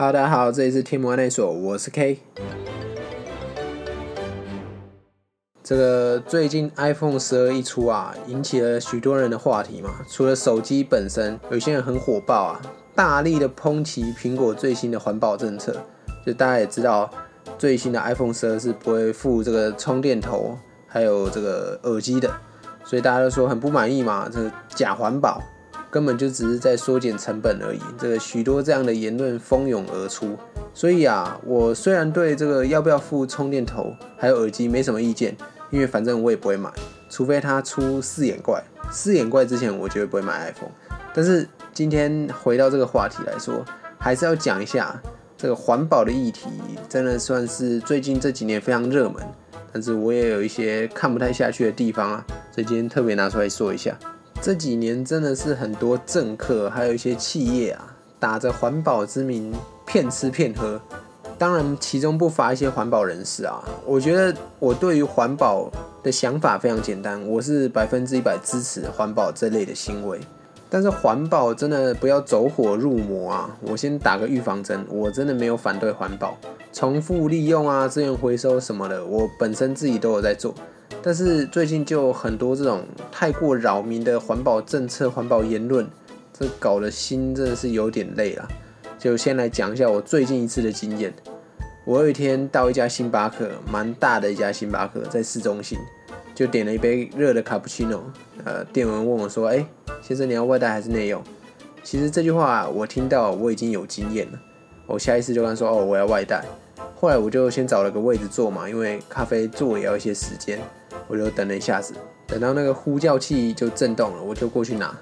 Hello，大家好，这里是天魔内所，我是 K。这个最近 iPhone 十二一出啊，引起了许多人的话题嘛。除了手机本身，有些人很火爆啊，大力的抨击苹果最新的环保政策。就大家也知道，最新的 iPhone 十二是不会附这个充电头，还有这个耳机的，所以大家都说很不满意嘛，这个假环保。根本就只是在缩减成本而已。这个许多这样的言论蜂拥而出，所以啊，我虽然对这个要不要付充电头还有耳机没什么意见，因为反正我也不会买，除非它出四眼怪。四眼怪之前我绝对不会买 iPhone。但是今天回到这个话题来说，还是要讲一下这个环保的议题，真的算是最近这几年非常热门。但是我也有一些看不太下去的地方啊，所以今天特别拿出来说一下。这几年真的是很多政客，还有一些企业啊，打着环保之名骗吃骗喝。当然，其中不乏一些环保人士啊。我觉得我对于环保的想法非常简单，我是百分之一百支持环保这类的行为。但是环保真的不要走火入魔啊！我先打个预防针，我真的没有反对环保，重复利用啊，资源回收什么的，我本身自己都有在做。但是最近就很多这种太过扰民的环保政策、环保言论，这搞得心真的是有点累了。就先来讲一下我最近一次的经验。我有一天到一家星巴克，蛮大的一家星巴克，在市中心，就点了一杯热的卡布奇诺。呃，店员问我说：“哎，先生，你要外带还是内用？”其实这句话我听到我已经有经验了，我下意识就跟他说：“哦，我要外带。”后来我就先找了个位置坐嘛，因为咖啡坐也要一些时间。我就等了一下子，等到那个呼叫器就震动了，我就过去拿。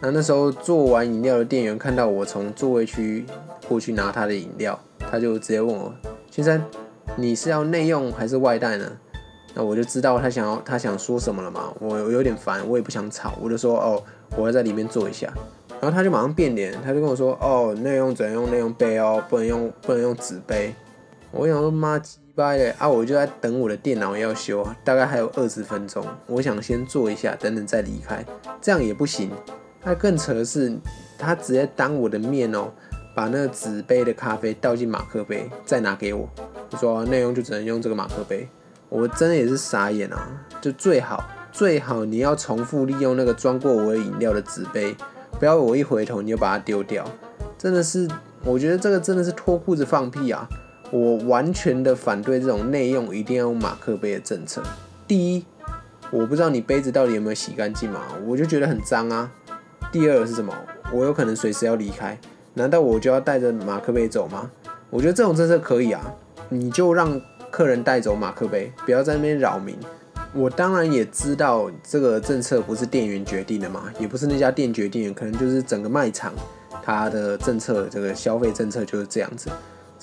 那那时候做完饮料的店员看到我从座位区过去拿他的饮料，他就直接问我：“先生，你是要内用还是外带呢？”那我就知道他想要他想说什么了嘛。我有点烦，我也不想吵，我就说：“哦，我要在里面坐一下。”然后他就马上变脸，他就跟我说：“哦，内用只能用内用杯哦，不能用不能用纸杯。”我想说妈鸡巴的啊！我就在等我的电脑要修，大概还有二十分钟。我想先坐一下，等等再离开，这样也不行。那更扯的是，他直接当我的面哦，把那个纸杯的咖啡倒进马克杯，再拿给我。他说内容就只能用这个马克杯。我真的也是傻眼啊！就最好最好你要重复利用那个装过我的饮料的纸杯，不要我一回头你就把它丢掉。真的是，我觉得这个真的是脱裤子放屁啊！我完全的反对这种内用一定要用马克杯的政策。第一，我不知道你杯子到底有没有洗干净嘛，我就觉得很脏啊。第二是什么？我有可能随时要离开，难道我就要带着马克杯走吗？我觉得这种政策可以啊，你就让客人带走马克杯，不要在那边扰民。我当然也知道这个政策不是店员决定的嘛，也不是那家店决定的，可能就是整个卖场它的政策，这个消费政策就是这样子。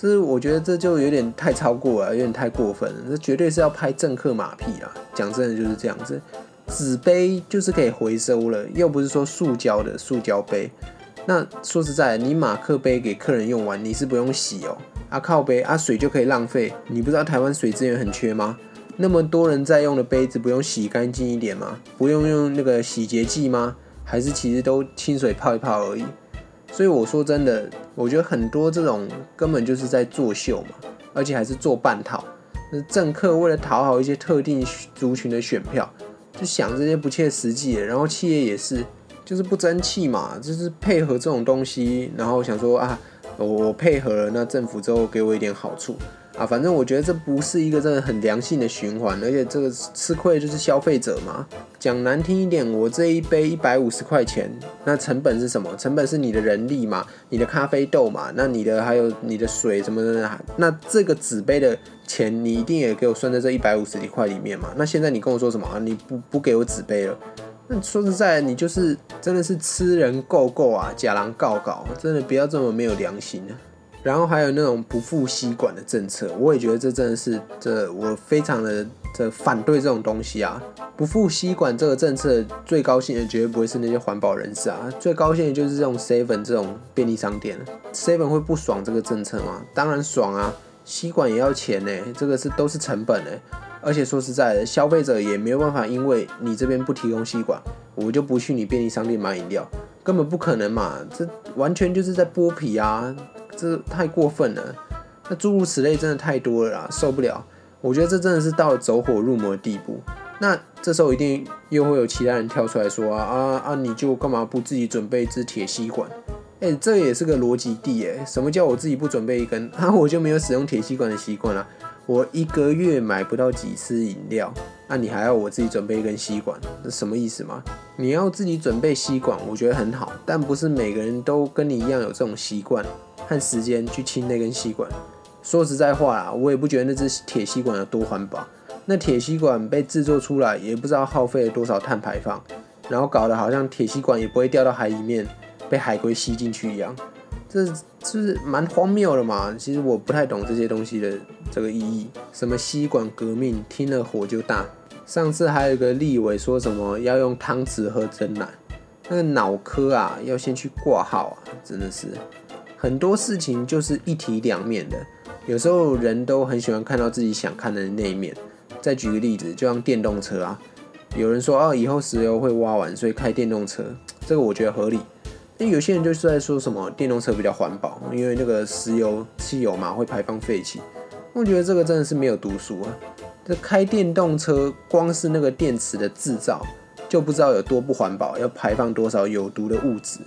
是我觉得这就有点太超过了，有点太过分了。这绝对是要拍政客马屁啊！讲真的就是这样子，纸杯就是可以回收了，又不是说塑胶的塑胶杯。那说实在，你马克杯给客人用完，你是不用洗哦。啊靠杯啊水就可以浪费，你不知道台湾水资源很缺吗？那么多人在用的杯子，不用洗干净一点吗？不用用那个洗洁剂吗？还是其实都清水泡一泡而已？所以我说真的，我觉得很多这种根本就是在作秀嘛，而且还是做半套。那政客为了讨好一些特定族群的选票，就想这些不切实际的。然后企业也是，就是不争气嘛，就是配合这种东西，然后想说啊，我配合了，那政府之后给我一点好处。啊，反正我觉得这不是一个真的很良性的循环，而且这个吃亏就是消费者嘛。讲难听一点，我这一杯一百五十块钱，那成本是什么？成本是你的人力嘛，你的咖啡豆嘛，那你的还有你的水什么的，那这个纸杯的钱你一定也给我算在这一百五十块里面嘛。那现在你跟我说什么啊？你不不给我纸杯了？那说实在，你就是真的是吃人够够啊，假狼告告，真的不要这么没有良心啊！然后还有那种不付吸管的政策，我也觉得这真的是这我非常的这反对这种东西啊！不付吸管这个政策最高兴的绝对不会是那些环保人士啊，最高兴的就是这种 seven 这种便利商店，seven 会不爽这个政策吗？当然爽啊！吸管也要钱呢，这个是都是成本呢。而且说实在的，消费者也没有办法，因为你这边不提供吸管，我就不去你便利商店买饮料，根本不可能嘛！这完全就是在剥皮啊！这太过分了。那诸如此类真的太多了啦，受不了。我觉得这真的是到了走火入魔的地步。那这时候一定又会有其他人跳出来说啊啊啊！你就干嘛不自己准备一支铁吸管？哎，这也是个逻辑地哎。什么叫我自己不准备一根？啊，我就没有使用铁吸管的习惯了。我一个月买不到几次饮料，那你还要我自己准备一根吸管？这什么意思吗？你要自己准备吸管，我觉得很好，但不是每个人都跟你一样有这种习惯和时间去清那根吸管。说实在话啦，我也不觉得那只铁吸管有多环保。那铁吸管被制作出来，也不知道耗费了多少碳排放，然后搞得好像铁吸管也不会掉到海里面，被海龟吸进去一样，这是蛮荒谬的嘛。其实我不太懂这些东西的这个意义。什么吸管革命，听了火就大。上次还有一个立委说什么要用汤匙喝真奶，那个脑科啊要先去挂号啊，真的是很多事情就是一体两面的。有时候人都很喜欢看到自己想看的那一面。再举个例子，就像电动车啊，有人说啊，以后石油会挖完，所以开电动车，这个我觉得合理。那有些人就是在说什么电动车比较环保，因为那个石油汽油嘛会排放废气。我觉得这个真的是没有读书啊。这开电动车光是那个电池的制造就不知道有多不环保，要排放多少有毒的物质，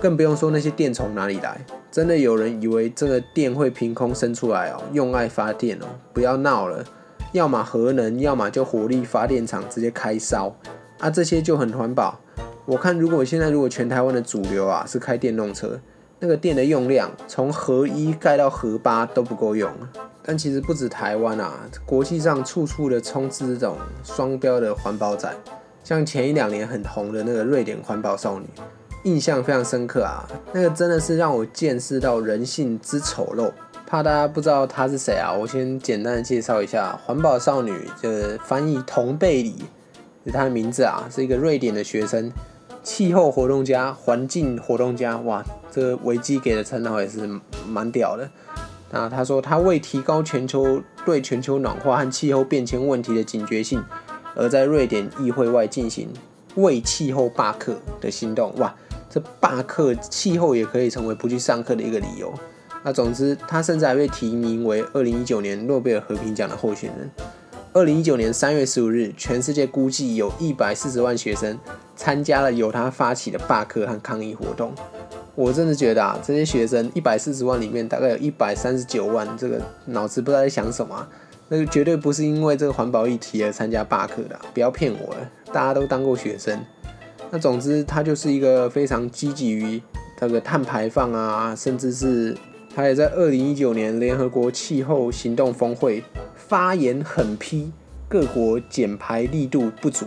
更不用说那些电从哪里来。真的有人以为这个电会凭空生出来哦，用爱发电哦，不要闹了。要么核能，要么就火力发电厂直接开烧啊，这些就很环保。我看如果现在如果全台湾的主流啊是开电动车，那个电的用量从核一盖到核八都不够用。但其实不止台湾啊，国际上处处的充斥这种双标的环保仔，像前一两年很红的那个瑞典环保少女，印象非常深刻啊，那个真的是让我见识到人性之丑陋。怕大家不知道她是谁啊，我先简单的介绍一下，环保少女就是翻译同贝里，是她的名字啊，是一个瑞典的学生，气候活动家、环境活动家，哇，这个维基给的称号也是蛮屌的。那他说，他为提高全球对全球暖化和气候变迁问题的警觉性，而在瑞典议会外进行为气候罢课的行动。哇，这罢课气候也可以成为不去上课的一个理由。那总之，他甚至还被提名为二零一九年诺贝尔和平奖的候选人。二零一九年三月十五日，全世界估计有一百四十万学生参加了由他发起的罢课和抗议活动。我真的觉得啊，这些学生一百四十万里面，大概有一百三十九万，这个脑子不知道在想什么。那个绝对不是因为这个环保议题而参加罢课的，不要骗我了。大家都当过学生。那总之，他就是一个非常积极于这个碳排放啊，甚至是。他也在二零一九年联合国气候行动峰会发言狠批各国减排力度不足。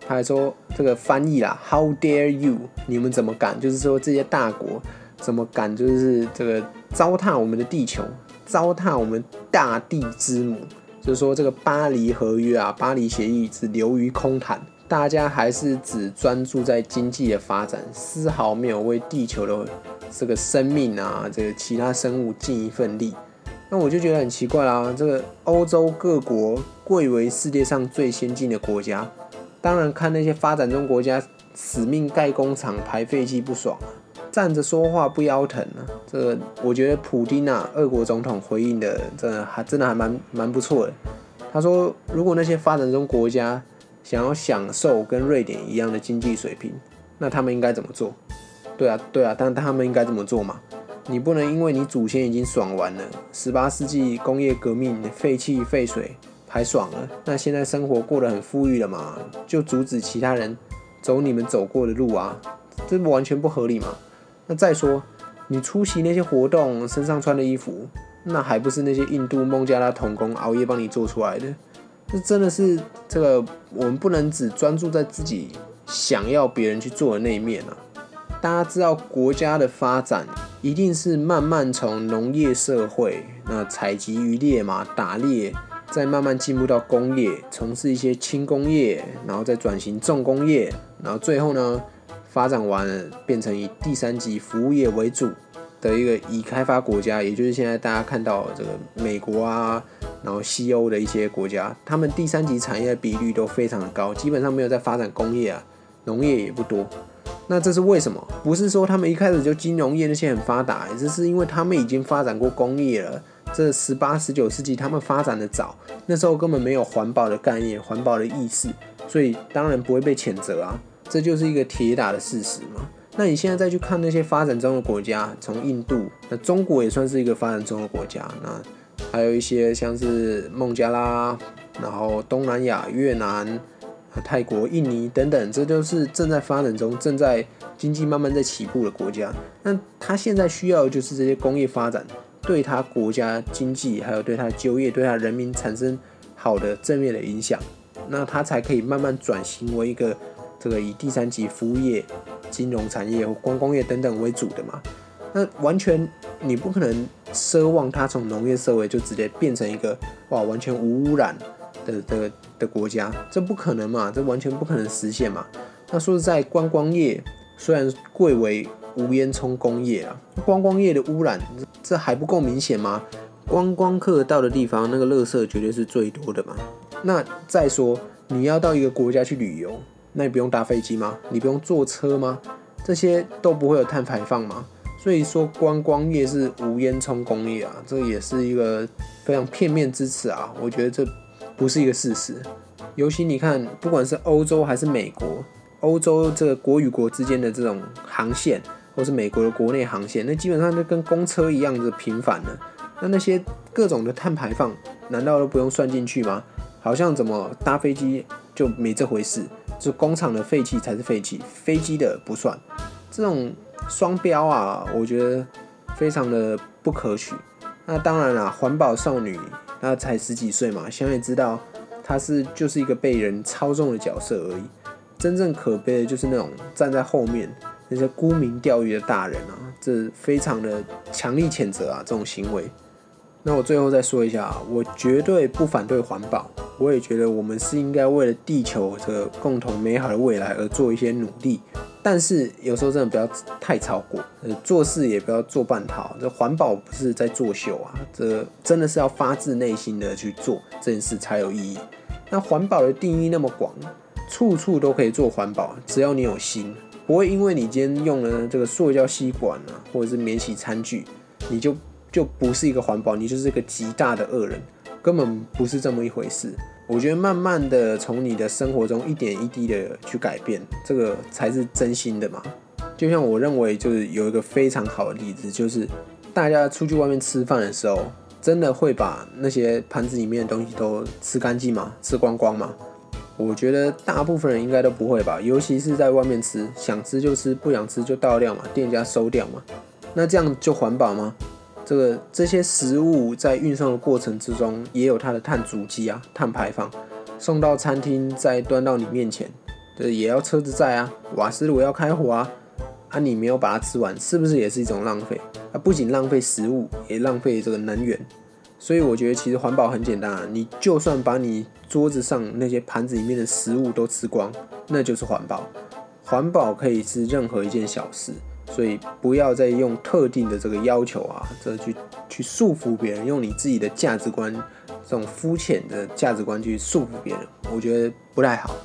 他还说这个翻译啦，How dare you？你们怎么敢？就是说这些大国怎么敢？就是这个糟蹋我们的地球，糟蹋我们大地之母。就是说这个巴黎合约啊，巴黎协议只流于空谈，大家还是只专注在经济的发展，丝毫没有为地球的。这个生命啊，这个其他生物尽一份力，那我就觉得很奇怪啦。这个欧洲各国贵为世界上最先进的国家，当然看那些发展中国家死命盖工厂排废气不爽啊，站着说话不腰疼啊。这个我觉得普丁啊，俄国总统回应的真的还真的还蛮蛮不错的。他说，如果那些发展中国家想要享受跟瑞典一样的经济水平，那他们应该怎么做？对啊，对啊，但他们应该怎么做嘛？你不能因为你祖先已经爽完了，十八世纪工业革命废气废水排爽了，那现在生活过得很富裕了嘛？就阻止其他人走你们走过的路啊？这不完全不合理嘛？那再说，你出席那些活动，身上穿的衣服，那还不是那些印度孟加拉童工熬夜帮你做出来的？这真的是这个，我们不能只专注在自己想要别人去做的那一面啊！大家知道，国家的发展一定是慢慢从农业社会，那采集渔猎嘛，打猎，再慢慢进步到工业，从事一些轻工业，然后再转型重工业，然后最后呢，发展完了变成以第三级服务业为主的一个已开发国家，也就是现在大家看到这个美国啊，然后西欧的一些国家，他们第三级产业的比率都非常的高，基本上没有在发展工业啊，农业也不多。那这是为什么？不是说他们一开始就金融业那些很发达，这是因为他们已经发展过工业了。这十八、十九世纪他们发展的早，那时候根本没有环保的概念、环保的意识，所以当然不会被谴责啊。这就是一个铁打的事实嘛。那你现在再去看那些发展中的国家，从印度，那中国也算是一个发展中的国家，那还有一些像是孟加拉，然后东南亚越南。泰国、印尼等等，这都是正在发展中、正在经济慢慢在起步的国家。那他现在需要的就是这些工业发展，对他国家经济，还有对他就业、对他人民产生好的正面的影响，那他才可以慢慢转型为一个这个以第三级服务业、金融产业或观光业等等为主的嘛。那完全你不可能奢望它从农业社会就直接变成一个哇完全无污染。的的的国家，这不可能嘛？这完全不可能实现嘛？那说实在，观光业虽然贵为无烟囱工业啊，观光业的污染这还不够明显吗？观光客到的地方，那个垃圾绝对是最多的嘛。那再说，你要到一个国家去旅游，那你不用搭飞机吗？你不用坐车吗？这些都不会有碳排放吗？所以说，观光业是无烟囱工业啊，这也是一个非常片面之词啊。我觉得这。不是一个事实，尤其你看，不管是欧洲还是美国，欧洲这个国与国之间的这种航线，或是美国的国内航线，那基本上就跟公车一样的频繁了。那那些各种的碳排放，难道都不用算进去吗？好像怎么搭飞机就没这回事，就工厂的废气才是废气，飞机的不算。这种双标啊，我觉得非常的不可取。那当然啦，环保少女。那才十几岁嘛，想也知道，她是就是一个被人操纵的角色而已。真正可悲的就是那种站在后面那些沽名钓誉的大人啊，这非常的强力谴责啊这种行为。那我最后再说一下啊，我绝对不反对环保，我也觉得我们是应该为了地球这个共同美好的未来而做一些努力。但是有时候真的不要太超过，呃，做事也不要做半套。这环保不是在作秀啊，这真的是要发自内心的去做这件事才有意义。那环保的定义那么广，处处都可以做环保，只要你有心，不会因为你今天用了这个塑胶吸管啊，或者是免洗餐具，你就就不是一个环保，你就是一个极大的恶人，根本不是这么一回事。我觉得慢慢的从你的生活中一点一滴的去改变，这个才是真心的嘛。就像我认为，就是有一个非常好的例子，就是大家出去外面吃饭的时候，真的会把那些盘子里面的东西都吃干净吗？吃光光吗？我觉得大部分人应该都不会吧。尤其是在外面吃，想吃就吃，不想吃就倒掉嘛，店家收掉嘛。那这样就环保吗？这个这些食物在运送的过程之中，也有它的碳足迹啊，碳排放。送到餐厅再端到你面前，这也要车子载啊，瓦斯炉要开火啊，啊你没有把它吃完，是不是也是一种浪费？啊不仅浪费食物，也浪费这个能源。所以我觉得其实环保很简单啊，你就算把你桌子上那些盘子里面的食物都吃光，那就是环保。环保可以是任何一件小事。所以不要再用特定的这个要求啊，这去去束缚别人，用你自己的价值观，这种肤浅的价值观去束缚别人，我觉得不太好。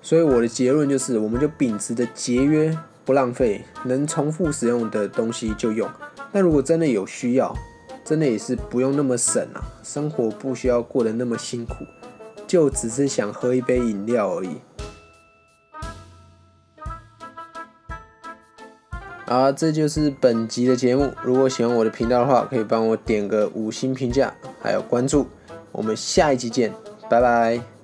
所以我的结论就是，我们就秉持着节约，不浪费，能重复使用的东西就用。但如果真的有需要，真的也是不用那么省啊，生活不需要过得那么辛苦，就只是想喝一杯饮料而已。好，这就是本集的节目。如果喜欢我的频道的话，可以帮我点个五星评价，还有关注。我们下一集见，拜拜。